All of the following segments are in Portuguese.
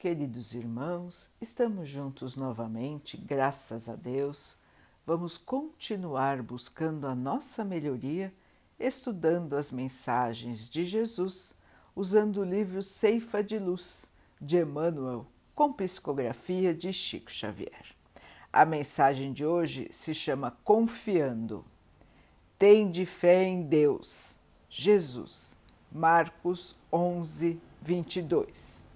Queridos irmãos, estamos juntos novamente, graças a Deus. Vamos continuar buscando a nossa melhoria, estudando as mensagens de Jesus, usando o livro Ceifa de Luz, de Emmanuel, com psicografia de Chico Xavier. A mensagem de hoje se chama Confiando. Tende fé em Deus, Jesus. Marcos 11, 22.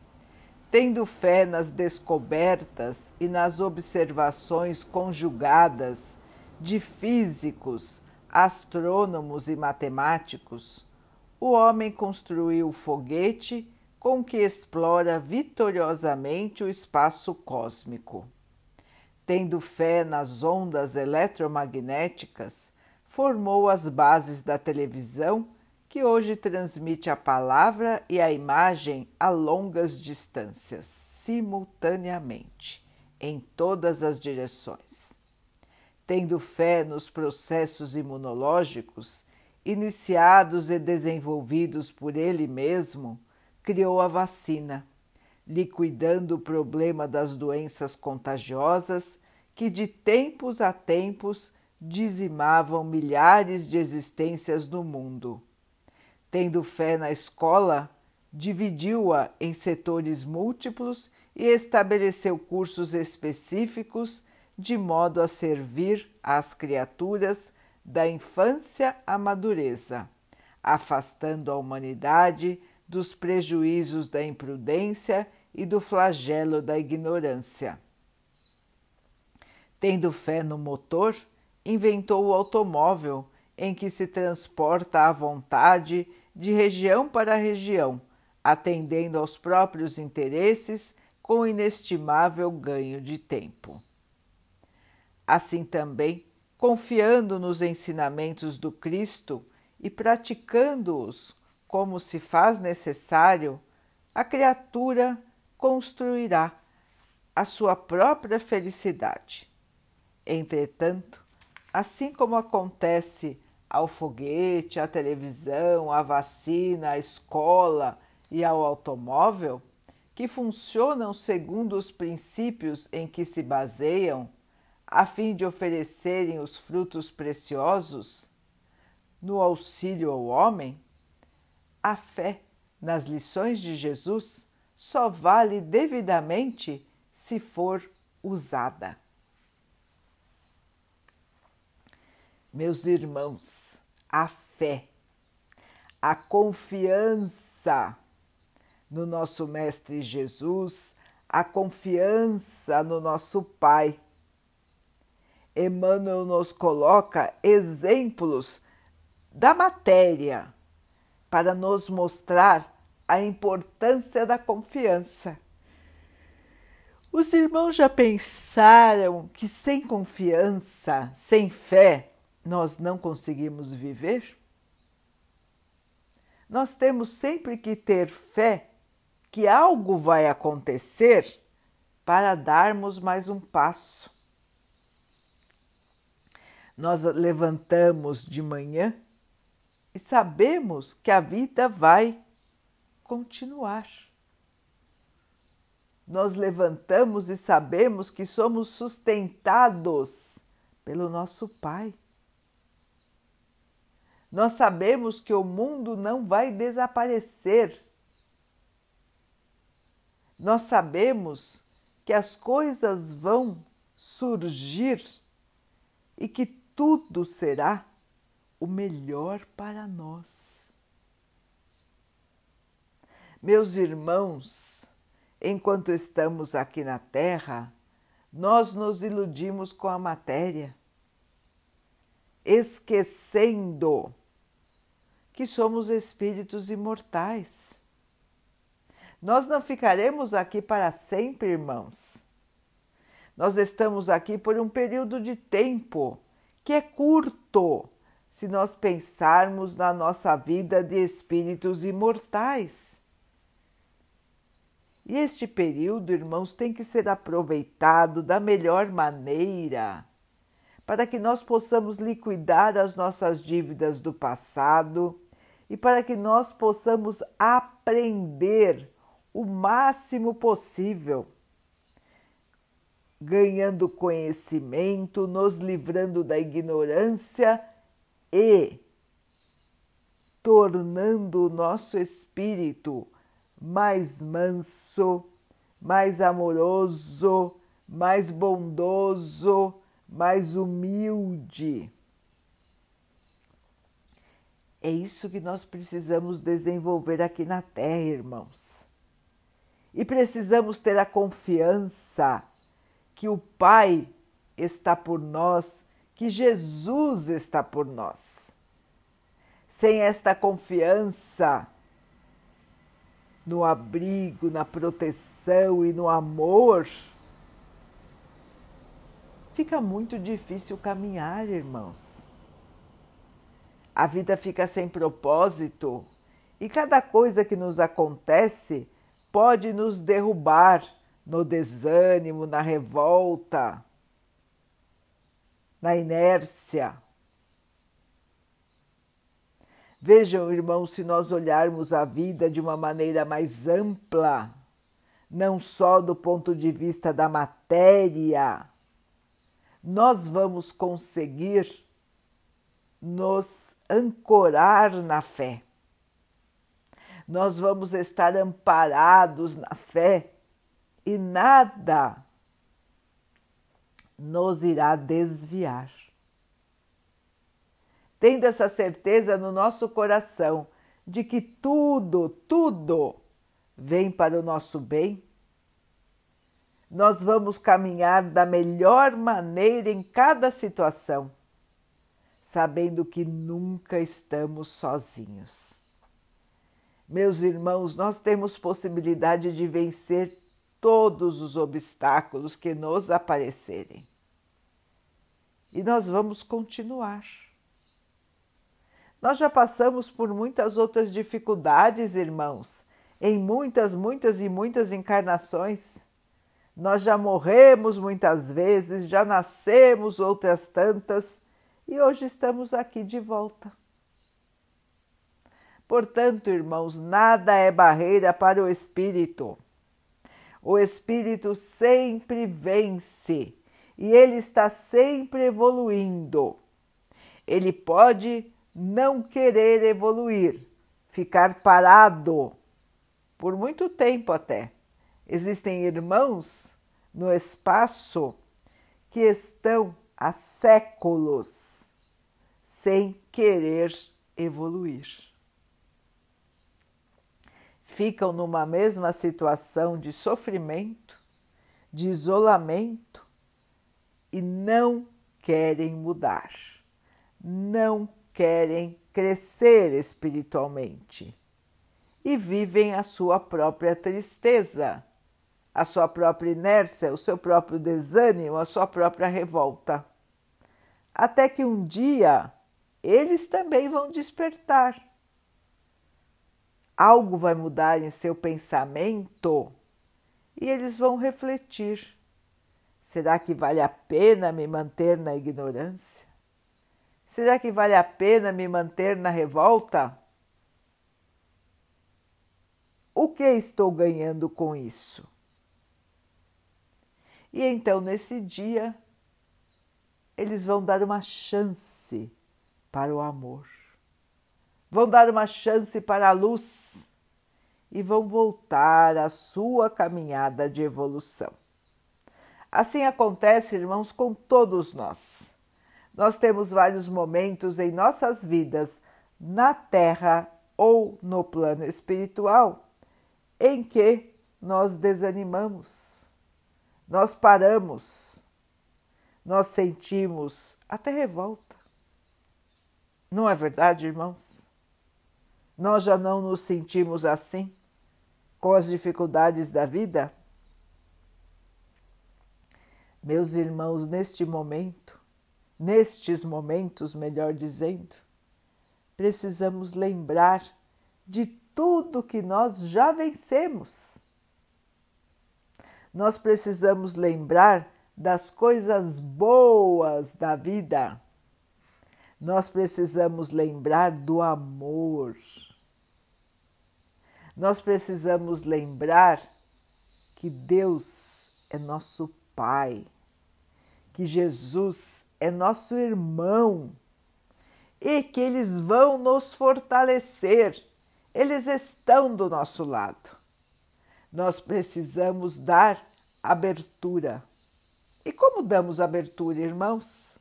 Tendo fé nas descobertas e nas observações conjugadas de físicos, astrônomos e matemáticos, o homem construiu o foguete com que explora vitoriosamente o espaço cósmico. Tendo fé nas ondas eletromagnéticas, formou as bases da televisão que hoje transmite a palavra e a imagem a longas distâncias, simultaneamente, em todas as direções. Tendo fé nos processos imunológicos, iniciados e desenvolvidos por ele mesmo, criou a vacina, liquidando o problema das doenças contagiosas que de tempos a tempos dizimavam milhares de existências no mundo Tendo fé na escola, dividiu-a em setores múltiplos e estabeleceu cursos específicos de modo a servir às criaturas da infância à madureza, afastando a humanidade dos prejuízos da imprudência e do flagelo da ignorância. Tendo fé no motor, inventou o automóvel em que se transporta à vontade de região para região, atendendo aos próprios interesses com inestimável ganho de tempo. Assim também, confiando nos ensinamentos do Cristo e praticando-os como se faz necessário, a criatura construirá a sua própria felicidade. Entretanto, assim como acontece ao foguete, à televisão, à vacina, à escola e ao automóvel, que funcionam segundo os princípios em que se baseiam, a fim de oferecerem os frutos preciosos no auxílio ao homem, a fé nas lições de Jesus só vale devidamente se for usada. Meus irmãos, a fé, a confiança no nosso Mestre Jesus, a confiança no nosso Pai. Emmanuel nos coloca exemplos da matéria para nos mostrar a importância da confiança. Os irmãos já pensaram que sem confiança, sem fé, nós não conseguimos viver? Nós temos sempre que ter fé que algo vai acontecer para darmos mais um passo. Nós levantamos de manhã e sabemos que a vida vai continuar. Nós levantamos e sabemos que somos sustentados pelo nosso Pai. Nós sabemos que o mundo não vai desaparecer. Nós sabemos que as coisas vão surgir e que tudo será o melhor para nós. Meus irmãos, enquanto estamos aqui na Terra, nós nos iludimos com a matéria, esquecendo que somos espíritos imortais. Nós não ficaremos aqui para sempre, irmãos. Nós estamos aqui por um período de tempo que é curto, se nós pensarmos na nossa vida de espíritos imortais. E este período, irmãos, tem que ser aproveitado da melhor maneira, para que nós possamos liquidar as nossas dívidas do passado e para que nós possamos aprender o máximo possível, ganhando conhecimento, nos livrando da ignorância e tornando o nosso espírito mais manso, mais amoroso, mais bondoso, mais humilde. É isso que nós precisamos desenvolver aqui na Terra, irmãos. E precisamos ter a confiança que o Pai está por nós, que Jesus está por nós. Sem esta confiança no abrigo, na proteção e no amor, fica muito difícil caminhar, irmãos a vida fica sem propósito e cada coisa que nos acontece pode nos derrubar no desânimo, na revolta, na inércia. Vejam, irmãos, se nós olharmos a vida de uma maneira mais ampla, não só do ponto de vista da matéria, nós vamos conseguir nos ancorar na fé. Nós vamos estar amparados na fé e nada nos irá desviar. Tendo essa certeza no nosso coração de que tudo, tudo vem para o nosso bem, nós vamos caminhar da melhor maneira em cada situação sabendo que nunca estamos sozinhos. Meus irmãos, nós temos possibilidade de vencer todos os obstáculos que nos aparecerem. E nós vamos continuar. Nós já passamos por muitas outras dificuldades, irmãos, em muitas, muitas e muitas encarnações. Nós já morremos muitas vezes, já nascemos outras tantas e hoje estamos aqui de volta. Portanto, irmãos, nada é barreira para o espírito. O espírito sempre vence e ele está sempre evoluindo. Ele pode não querer evoluir, ficar parado por muito tempo até. Existem irmãos no espaço que estão há séculos sem querer evoluir. Ficam numa mesma situação de sofrimento, de isolamento e não querem mudar, não querem crescer espiritualmente e vivem a sua própria tristeza a sua própria inércia, o seu próprio desânimo, a sua própria revolta. Até que um dia eles também vão despertar. Algo vai mudar em seu pensamento e eles vão refletir: será que vale a pena me manter na ignorância? Será que vale a pena me manter na revolta? O que estou ganhando com isso? E então, nesse dia, eles vão dar uma chance para o amor, vão dar uma chance para a luz e vão voltar à sua caminhada de evolução. Assim acontece, irmãos, com todos nós. Nós temos vários momentos em nossas vidas, na Terra ou no plano espiritual, em que nós desanimamos nós paramos, nós sentimos até revolta. Não é verdade, irmãos? Nós já não nos sentimos assim com as dificuldades da vida? Meus irmãos, neste momento, nestes momentos, melhor dizendo, precisamos lembrar de tudo que nós já vencemos nós precisamos lembrar das coisas boas da vida. Nós precisamos lembrar do amor. Nós precisamos lembrar que Deus é nosso Pai, que Jesus é nosso irmão e que eles vão nos fortalecer, eles estão do nosso lado. Nós precisamos dar abertura. E como damos abertura, irmãos?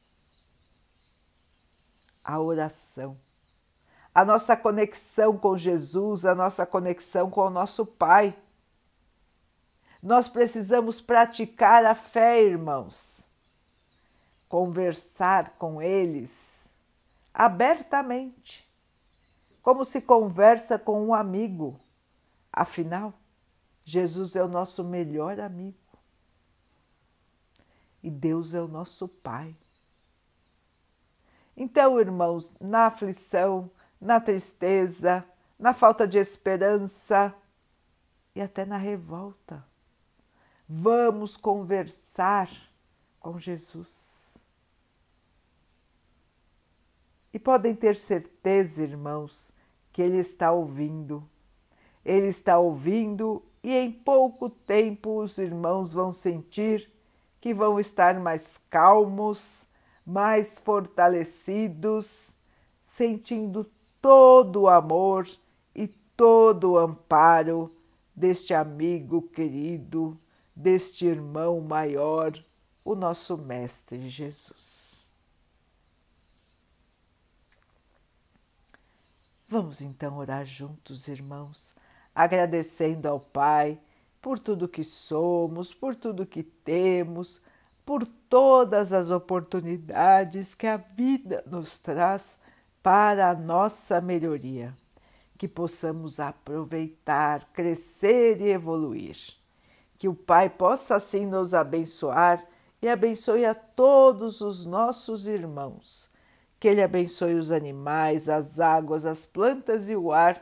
A oração. A nossa conexão com Jesus, a nossa conexão com o nosso Pai. Nós precisamos praticar a fé, irmãos. Conversar com eles abertamente, como se conversa com um amigo. Afinal, Jesus é o nosso melhor amigo e Deus é o nosso Pai. Então, irmãos, na aflição, na tristeza, na falta de esperança e até na revolta, vamos conversar com Jesus. E podem ter certeza, irmãos, que Ele está ouvindo. Ele está ouvindo e em pouco tempo os irmãos vão sentir que vão estar mais calmos, mais fortalecidos, sentindo todo o amor e todo o amparo deste amigo querido, deste irmão maior, o nosso Mestre Jesus. Vamos então orar juntos, irmãos, agradecendo ao Pai por tudo que somos, por tudo que temos, por todas as oportunidades que a vida nos traz para a nossa melhoria, que possamos aproveitar, crescer e evoluir. Que o Pai possa assim nos abençoar e abençoe a todos os nossos irmãos. Que Ele abençoe os animais, as águas, as plantas e o ar